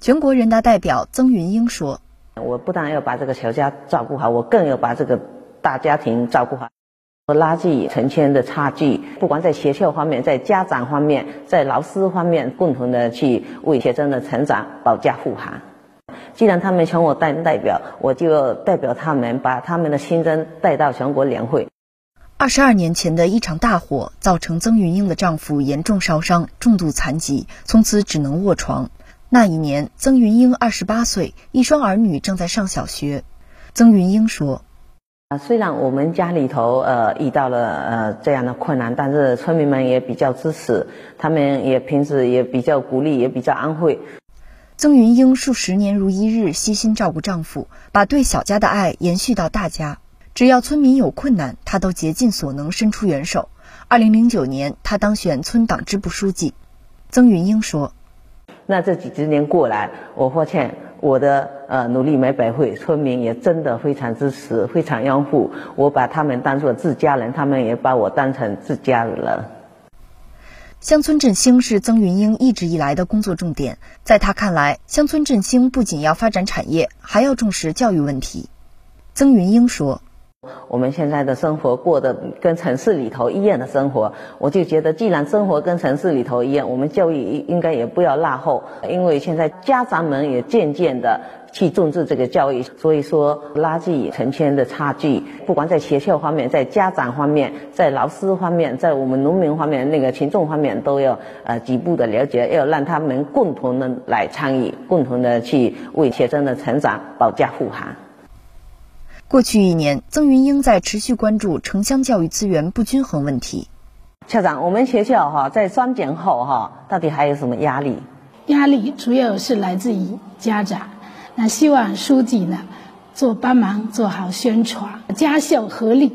全国人大代表曾云英说：“我不但要把这个小家照顾好，我更要把这个大家庭照顾好，拉近成千的差距。不管在学校方面，在家长方面，在老师方面，共同的去为学生的成长保驾护航。既然他们请我当代表，我就代表他们，把他们的心声带到全国两会。”二十二年前的一场大火，造成曾云英的丈夫严重烧伤，重度残疾，从此只能卧床。那一年，曾云英二十八岁，一双儿女正在上小学。曾云英说：“啊，虽然我们家里头呃遇到了呃这样的困难，但是村民们也比较支持，他们也平时也比较鼓励，也比较安慰。”曾云英数十年如一日悉心照顾丈夫，把对小家的爱延续到大家。只要村民有困难，她都竭尽所能伸出援手。二零零九年，她当选村党支部书记。曾云英说。那这几十年过来，我发现我的呃努力没白费，村民也真的非常支持，非常拥护。我把他们当做自家人，他们也把我当成自家人。乡村振兴是曾云英一直以来的工作重点，在他看来，乡村振兴不仅要发展产业，还要重视教育问题。曾云英说。我们现在的生活过得跟城市里头一样的生活，我就觉得，既然生活跟城市里头一样，我们教育应该也不要落后。因为现在家长们也渐渐的去重视这个教育，所以说拉近成千的差距，不管在学校方面，在家长方面，在老师方面，在我们农民方面，那个群众方面，都要呃几步的了解，要让他们共同的来参与，共同的去为学生的成长保驾护航。过去一年，曾云英在持续关注城乡教育资源不均衡问题。校长，我们学校哈在双减后哈，到底还有什么压力？压力主要是来自于家长。那希望书记呢，做帮忙做好宣传，家校合力，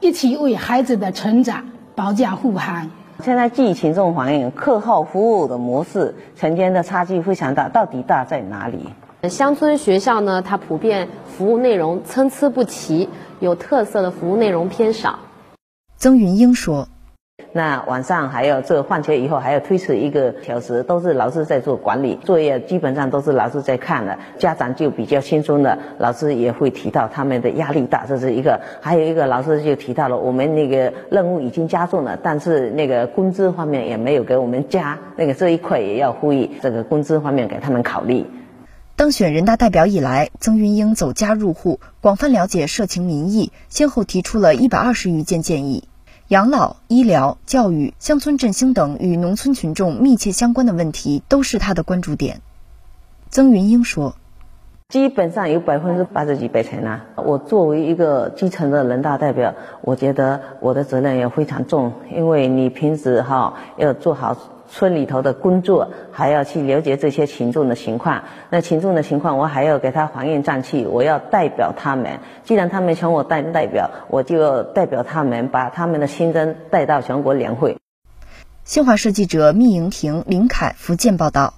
一起为孩子的成长保驾护航。现在据群众反映，课后服务的模式，城间的差距非常大，到底大在哪里？乡村学校呢，它普遍服务内容参差不齐，有特色的服务内容偏少。曾云英说：“那晚上还要这放学以后还要推迟一个小时，都是老师在做管理，作业基本上都是老师在看的，家长就比较轻松的。老师也会提到他们的压力大，这是一个。还有一个老师就提到了，我们那个任务已经加重了，但是那个工资方面也没有给我们加，那个这一块也要呼吁这个工资方面给他们考虑。”当选人大代表以来，曾云英走家入户，广泛了解社情民意，先后提出了一百二十余件建议。养老、医疗、教育、乡村振兴等与农村群众密切相关的问题，都是他的关注点。曾云英说：“基本上有百分之八十几百成啊！我作为一个基层的人大代表，我觉得我的责任也非常重，因为你平时哈要做好。”村里头的工作还要去了解这些群众的情况，那群众的情况我还要给他还原战气，我要代表他们。既然他们请我代代表，我就代表他们，把他们的心声带到全国两会。新华社记者密莹婷、林凯福建报道。